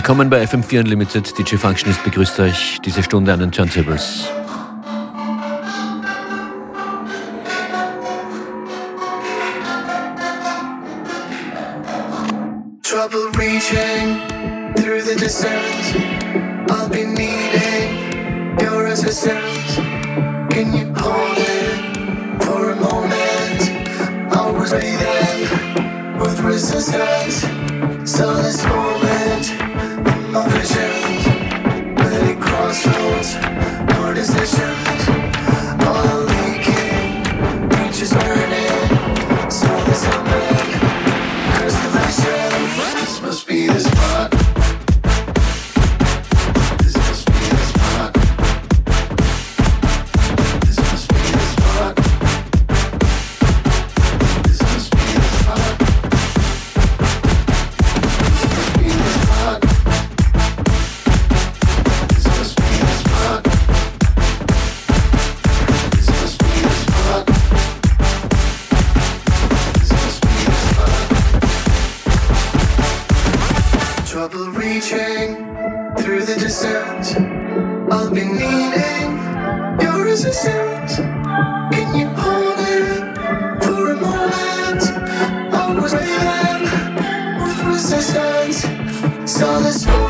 Willkommen bei FM4 Unlimited. DJ Functionist begrüßt euch diese Stunde an den Turntables. stands, so the.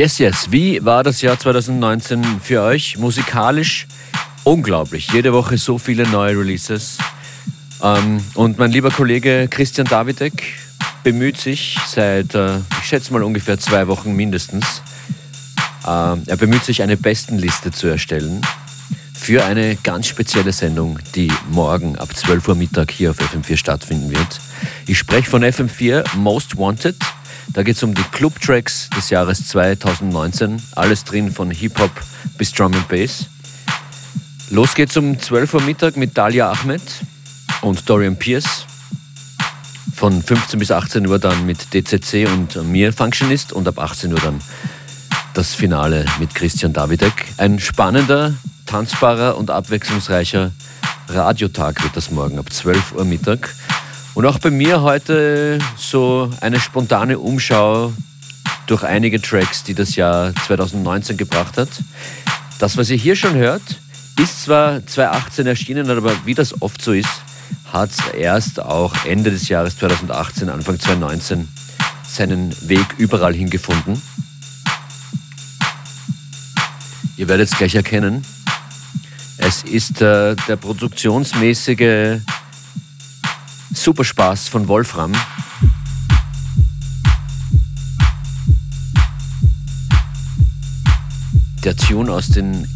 Yes, yes. Wie war das Jahr 2019 für euch? Musikalisch unglaublich. Jede Woche so viele neue Releases. Ähm, und mein lieber Kollege Christian Davidek bemüht sich seit, äh, ich schätze mal ungefähr zwei Wochen mindestens, äh, er bemüht sich, eine Bestenliste zu erstellen für eine ganz spezielle Sendung, die morgen ab 12 Uhr Mittag hier auf FM4 stattfinden wird. Ich spreche von FM4 Most Wanted. Da geht es um die Club-Tracks des Jahres 2019. Alles drin von Hip-Hop bis Drum and Bass. Los geht's um 12 Uhr Mittag mit Dalia Ahmed und Dorian Pierce. Von 15 bis 18 Uhr dann mit DCC und mir Functionist und ab 18 Uhr dann das Finale mit Christian Davidek. Ein spannender, tanzbarer und abwechslungsreicher Radiotag wird das morgen ab 12 Uhr Mittag. Und auch bei mir heute so eine spontane Umschau durch einige Tracks, die das Jahr 2019 gebracht hat. Das, was ihr hier schon hört, ist zwar 2018 erschienen, aber wie das oft so ist, hat es erst auch Ende des Jahres 2018, Anfang 2019 seinen Weg überall hingefunden. Ihr werdet es gleich erkennen. Es ist äh, der produktionsmäßige Super Spaß von Wolfram. Der Tune aus den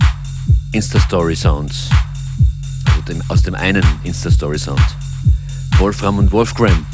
Insta-Story Sounds. Also dem, aus dem einen Insta-Story Sound. Wolfram und Wolfgram.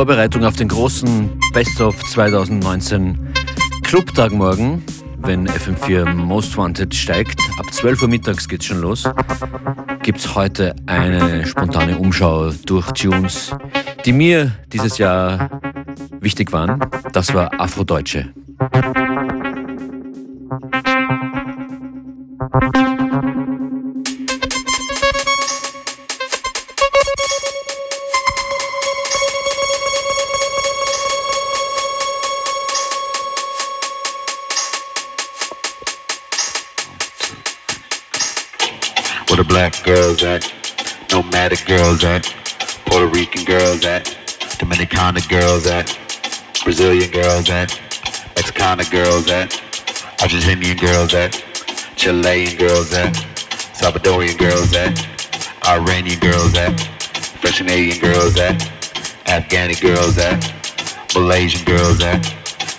Vorbereitung auf den großen Best of 2019 Clubtag morgen, wenn FM4 Most Wanted steigt. Ab 12 Uhr mittags geht's schon los. Gibt's heute eine spontane Umschau durch Tunes, die mir dieses Jahr wichtig waren. Das war Afrodeutsche. Asiatic girls at, Puerto Rican girls at, Dominicana girls at, Brazilian girls at, Mexicana girls at, Argentinian girls at, Chilean girls at, Salvadorian girls at, Iranian girls at, French Canadian girls at, Afghani girls at, Malaysian girls at,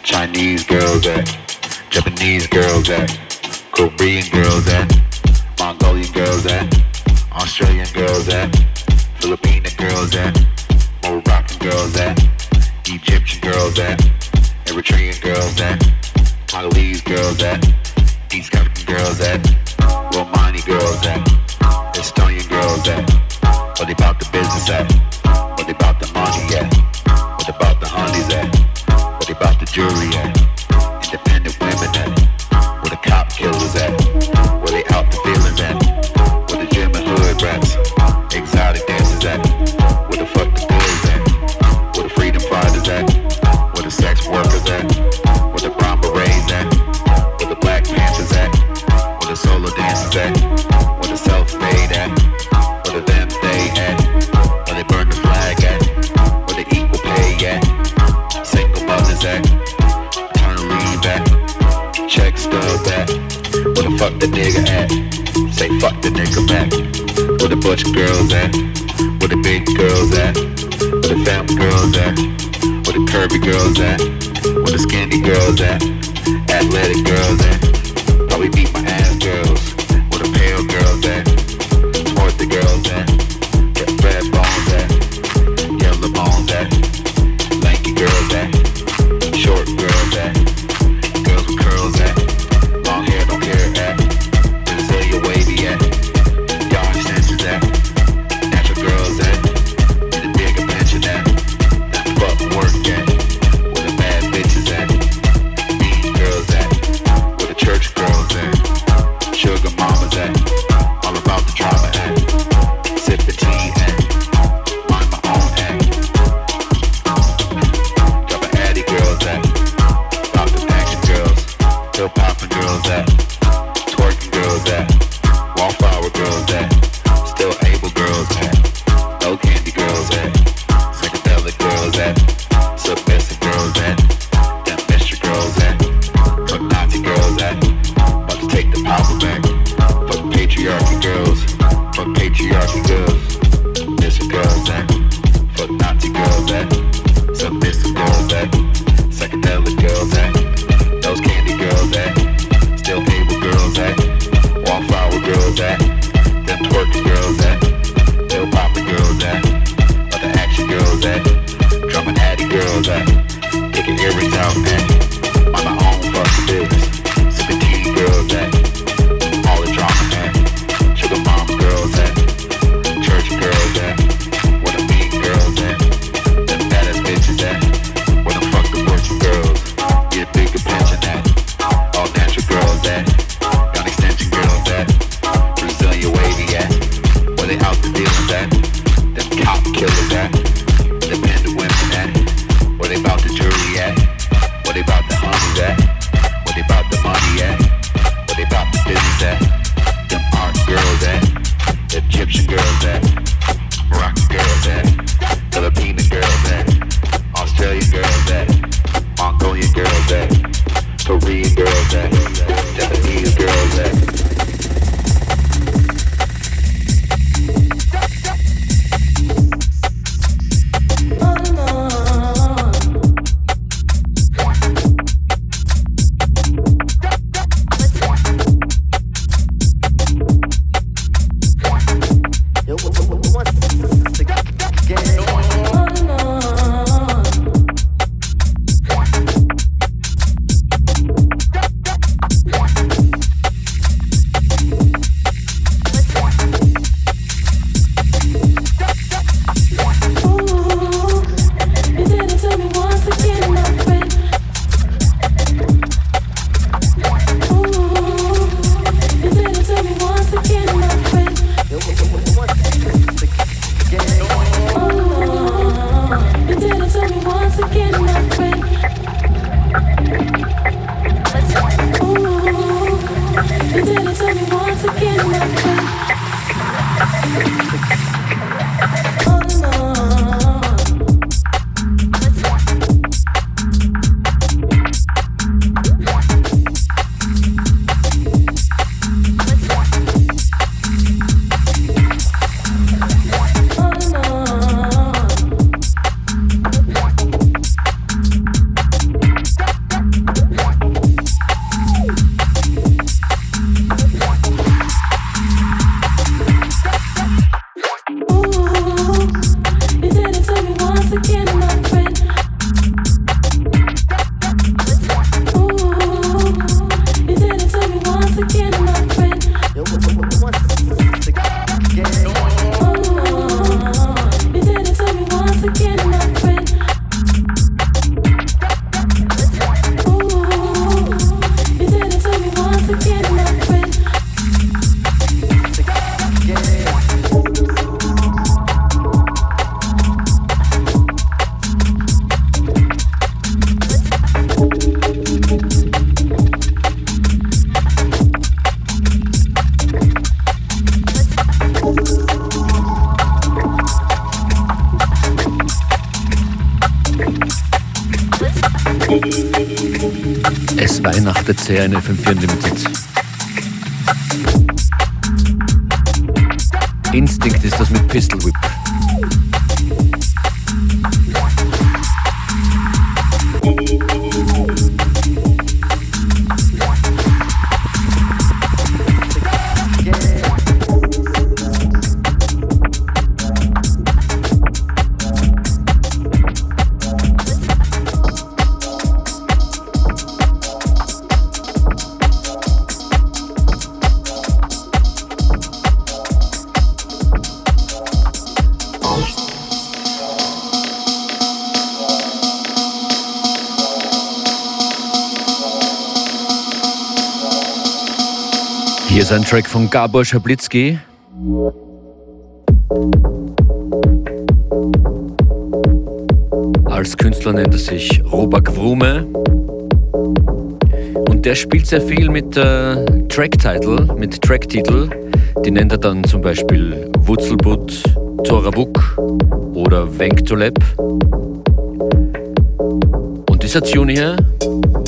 Chinese girls at, Japanese girls at, Korean girls at, Mongolian girls at, Australian girls at, Filipino girls at, Moroccan girls at, Egyptian girls at, Eritrean girls at, Congolese girls at, East African girls at, Romani girls at, Estonian girls at, what they about the business at? three girls that CRN FM4 Unlimited. Track von Gabor Schablitzky. Als Künstler nennt er sich Robak Wrume. Und der spielt sehr viel mit äh, Track-Title, mit Track-Titel. Die nennt er dann zum Beispiel Wutzelbutt, Torabuk oder Wenktolep. Und dieser Tune hier,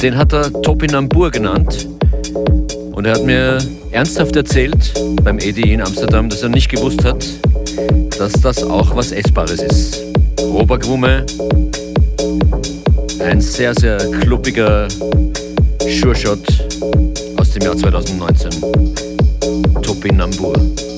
den hat er Topinambur genannt. Und er hat mir ernsthaft erzählt beim EDI in Amsterdam, dass er nicht gewusst hat, dass das auch was Essbares ist. Robergrumme, ein sehr, sehr kluppiger Sure-Shot aus dem Jahr 2019. Topinambur. Thanks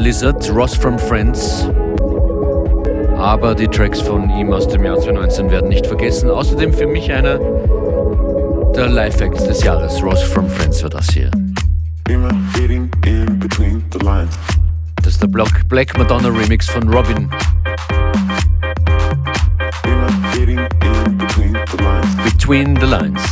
Lizard, Ross from Friends. Aber die Tracks von ihm aus dem Jahr 2019 werden nicht vergessen. Außerdem für mich einer der Live-Acts des Jahres. Ross from Friends war das hier. Das ist der Black Madonna Remix von Robin. Between the Lines.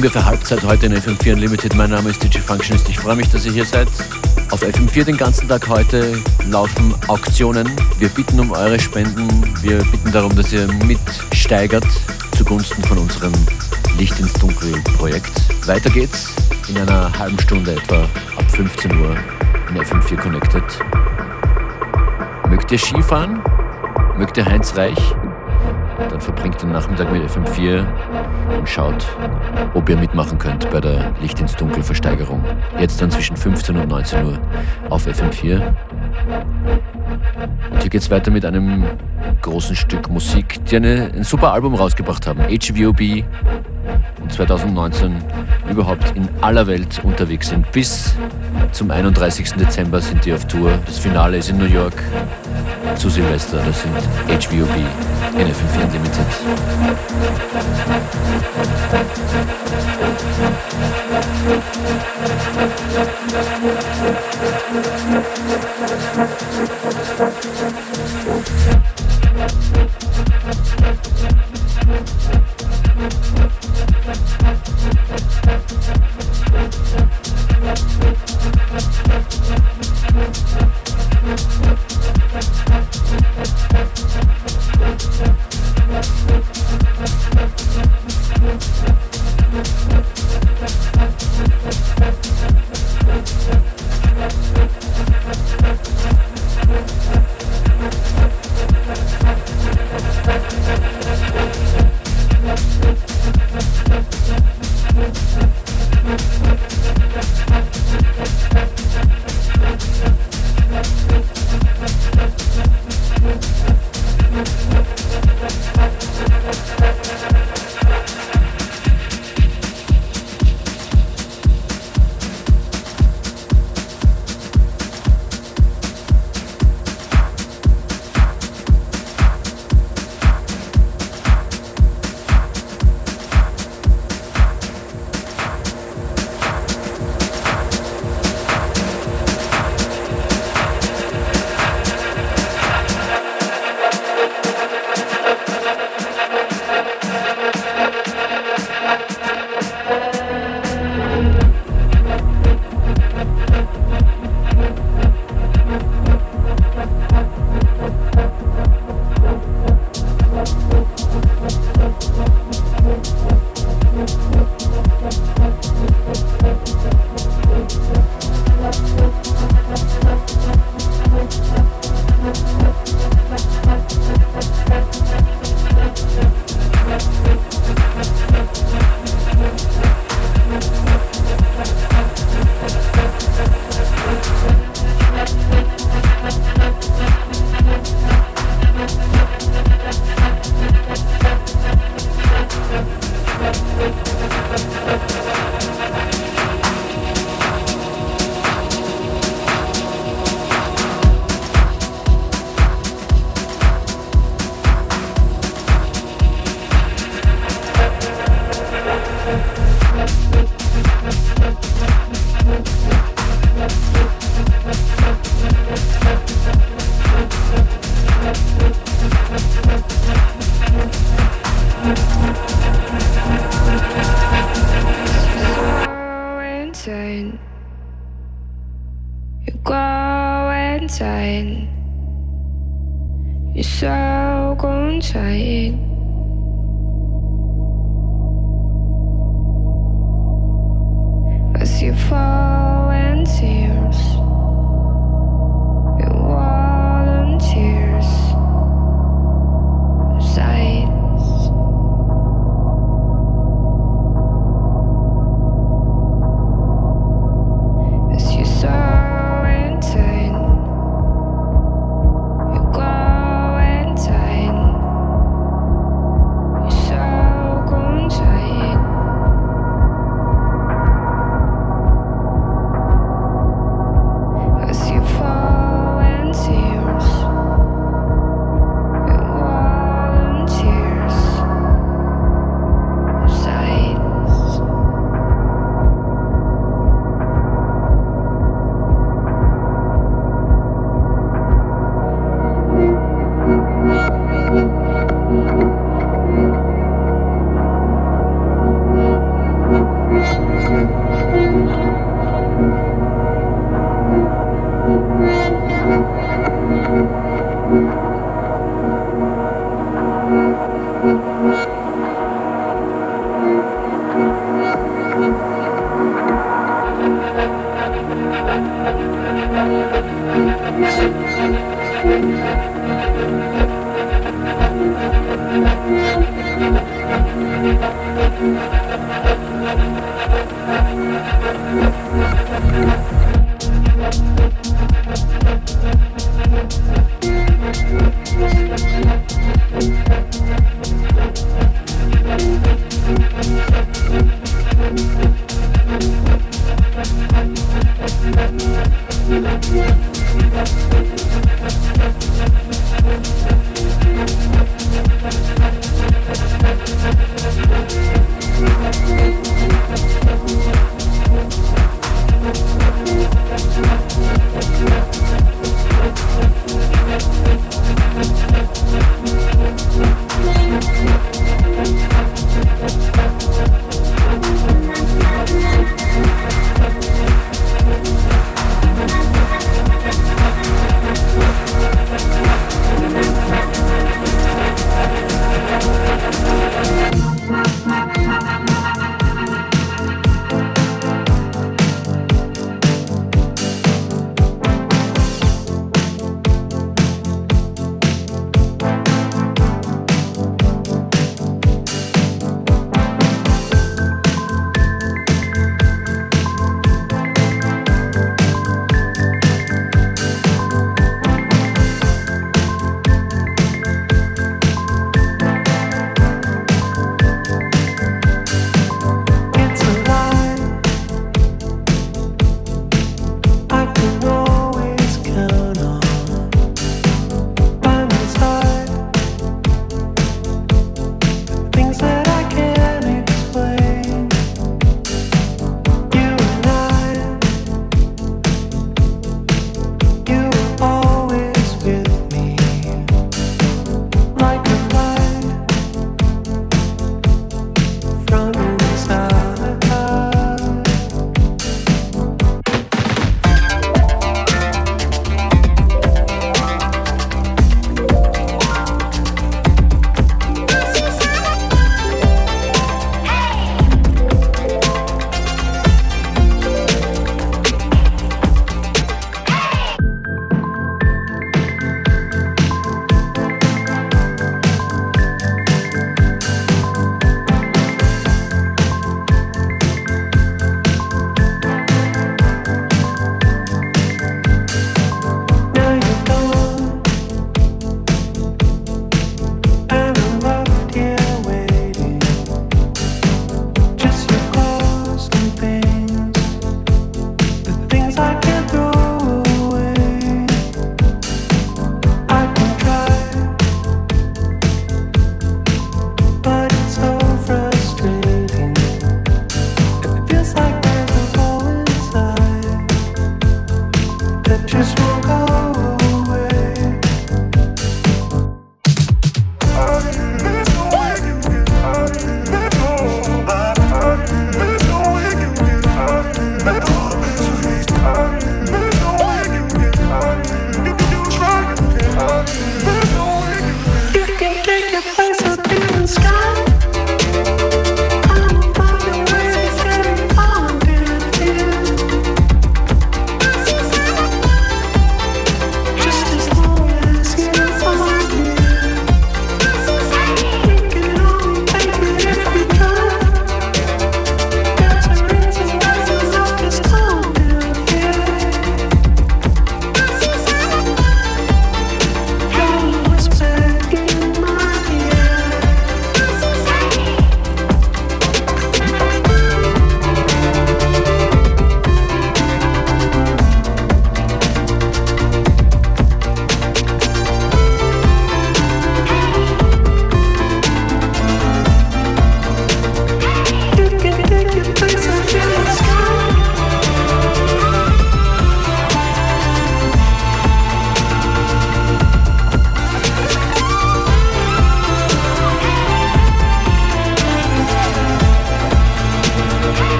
Ungefähr Halbzeit heute in FM4 Unlimited. Mein Name ist DJ Functionist. Ich freue mich, dass ihr hier seid. Auf FM4 den ganzen Tag heute laufen Auktionen. Wir bitten um eure Spenden. Wir bitten darum, dass ihr mitsteigert zugunsten von unserem Licht ins Dunkel Projekt. Weiter geht's in einer halben Stunde etwa ab 15 Uhr in FM4 Connected. Mögt ihr Skifahren? Mögt ihr Heinz Reich? Dann verbringt den Nachmittag mit FM4 und schaut, ob ihr mitmachen könnt bei der Licht ins Dunkel Versteigerung. Jetzt dann zwischen 15 und 19 Uhr auf FM4. Und hier geht es weiter mit einem großen Stück Musik, die eine, ein super Album rausgebracht haben. HVOB und 2019 überhaupt in aller Welt unterwegs sind. Bis zum 31. Dezember sind die auf Tour. Das Finale ist in New York zu Silvester. Das sind HVOB, NFM4 Unlimited. Thank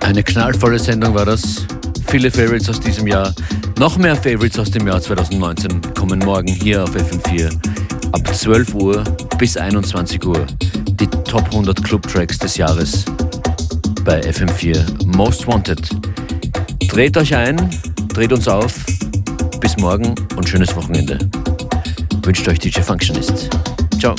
Eine knallvolle Sendung war das. Viele Favorites aus diesem Jahr. Noch mehr Favorites aus dem Jahr 2019 kommen morgen hier auf FM4 ab 12 Uhr bis 21 Uhr. Die Top 100 Club Tracks des Jahres bei FM4 Most Wanted. Dreht euch ein, dreht uns auf. Bis morgen und schönes Wochenende. Wünscht euch DJ Functionist. Ciao.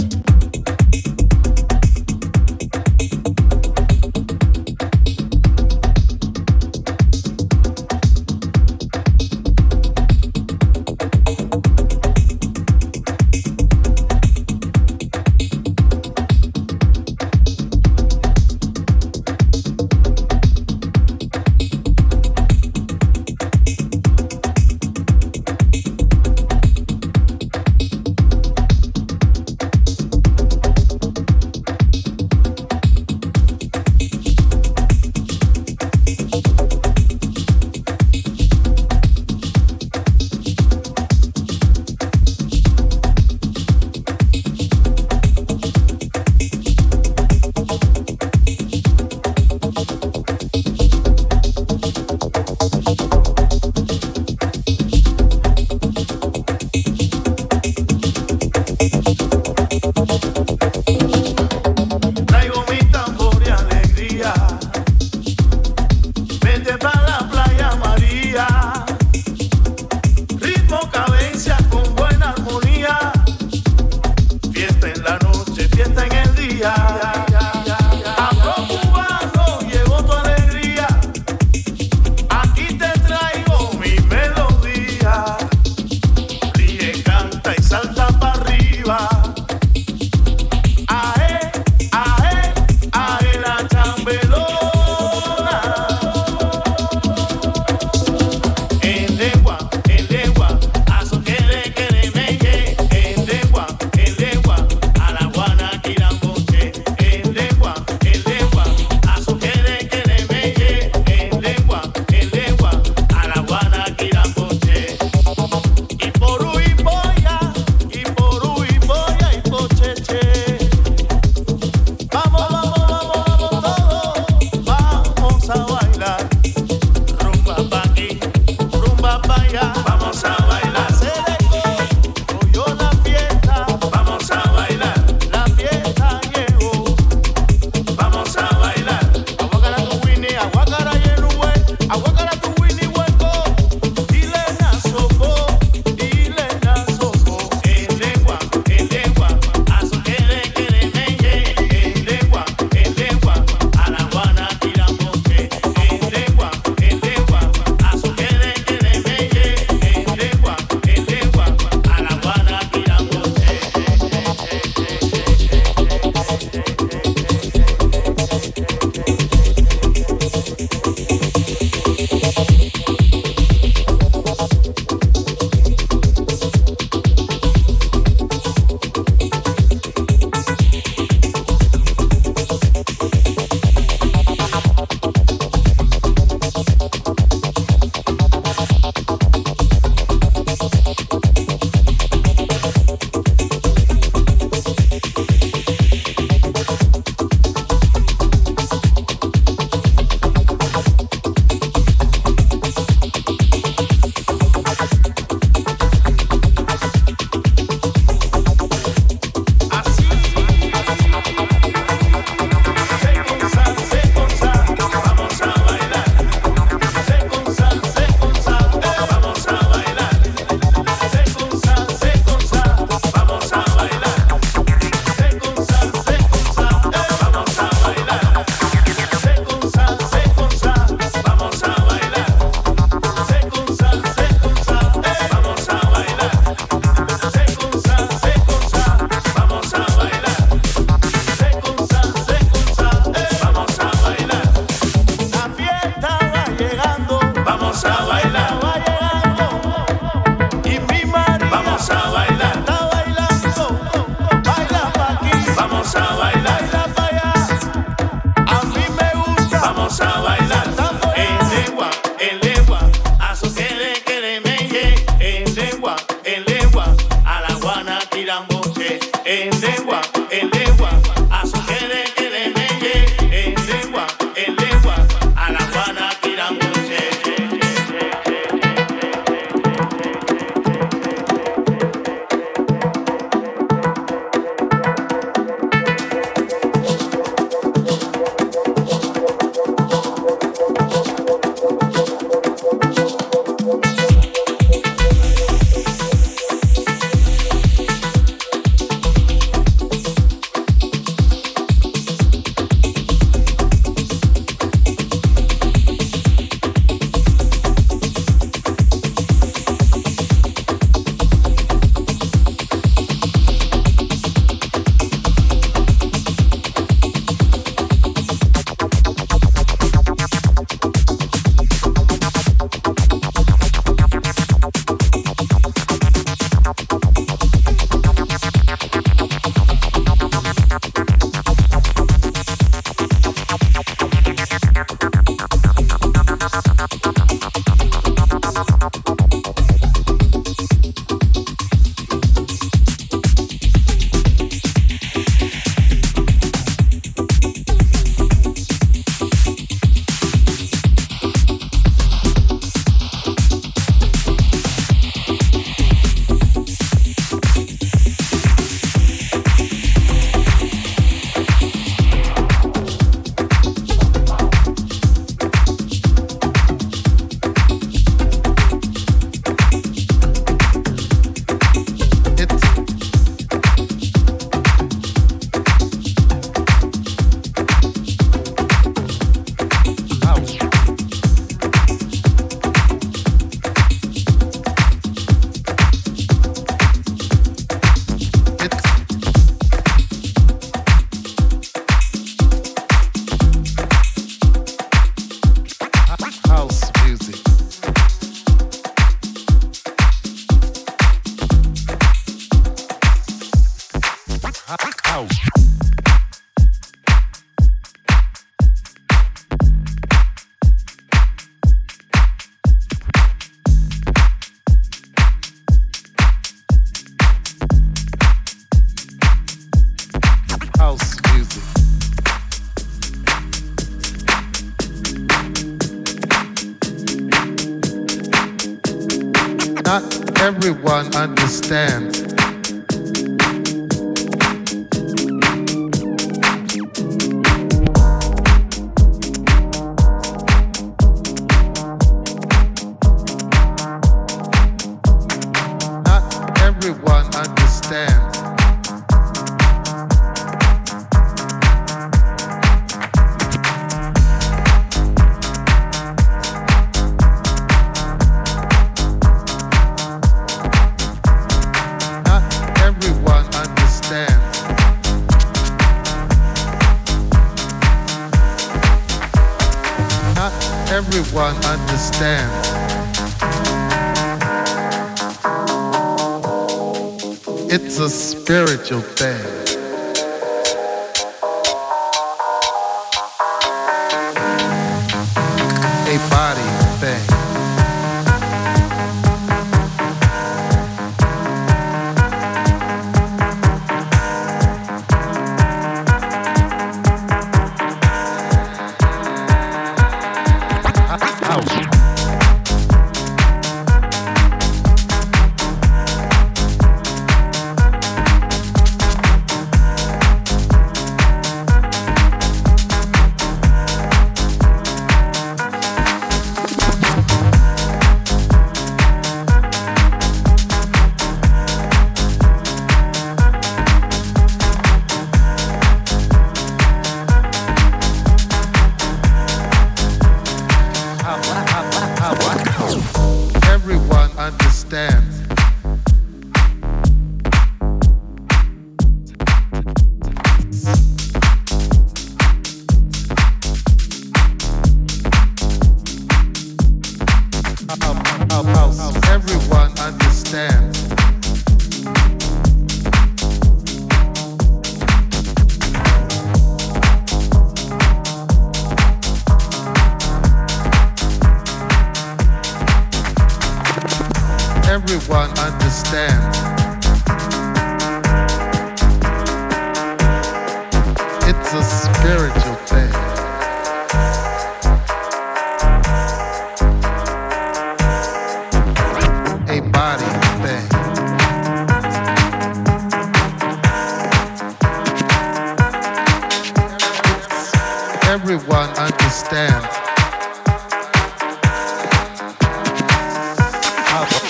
everyone understands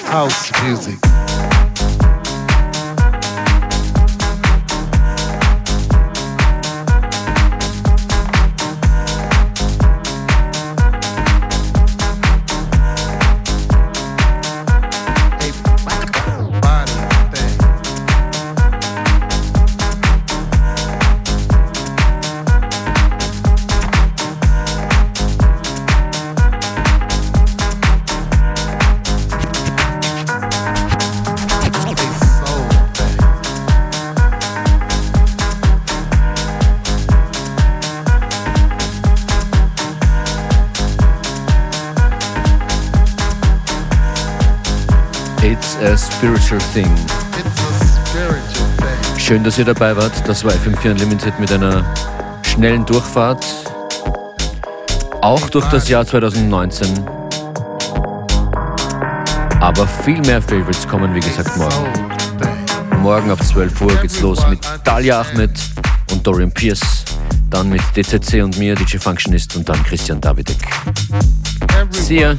house music. Spiritual Thing. Schön, dass ihr dabei wart. Das war FM4 Unlimited mit einer schnellen Durchfahrt. Auch durch das Jahr 2019. Aber viel mehr Favorites kommen, wie gesagt, morgen. Morgen ab 12 Uhr geht's los mit Dalia Ahmed und Dorian Pierce. Dann mit DCC und mir, DJ Functionist und dann Christian Davidek. See ya.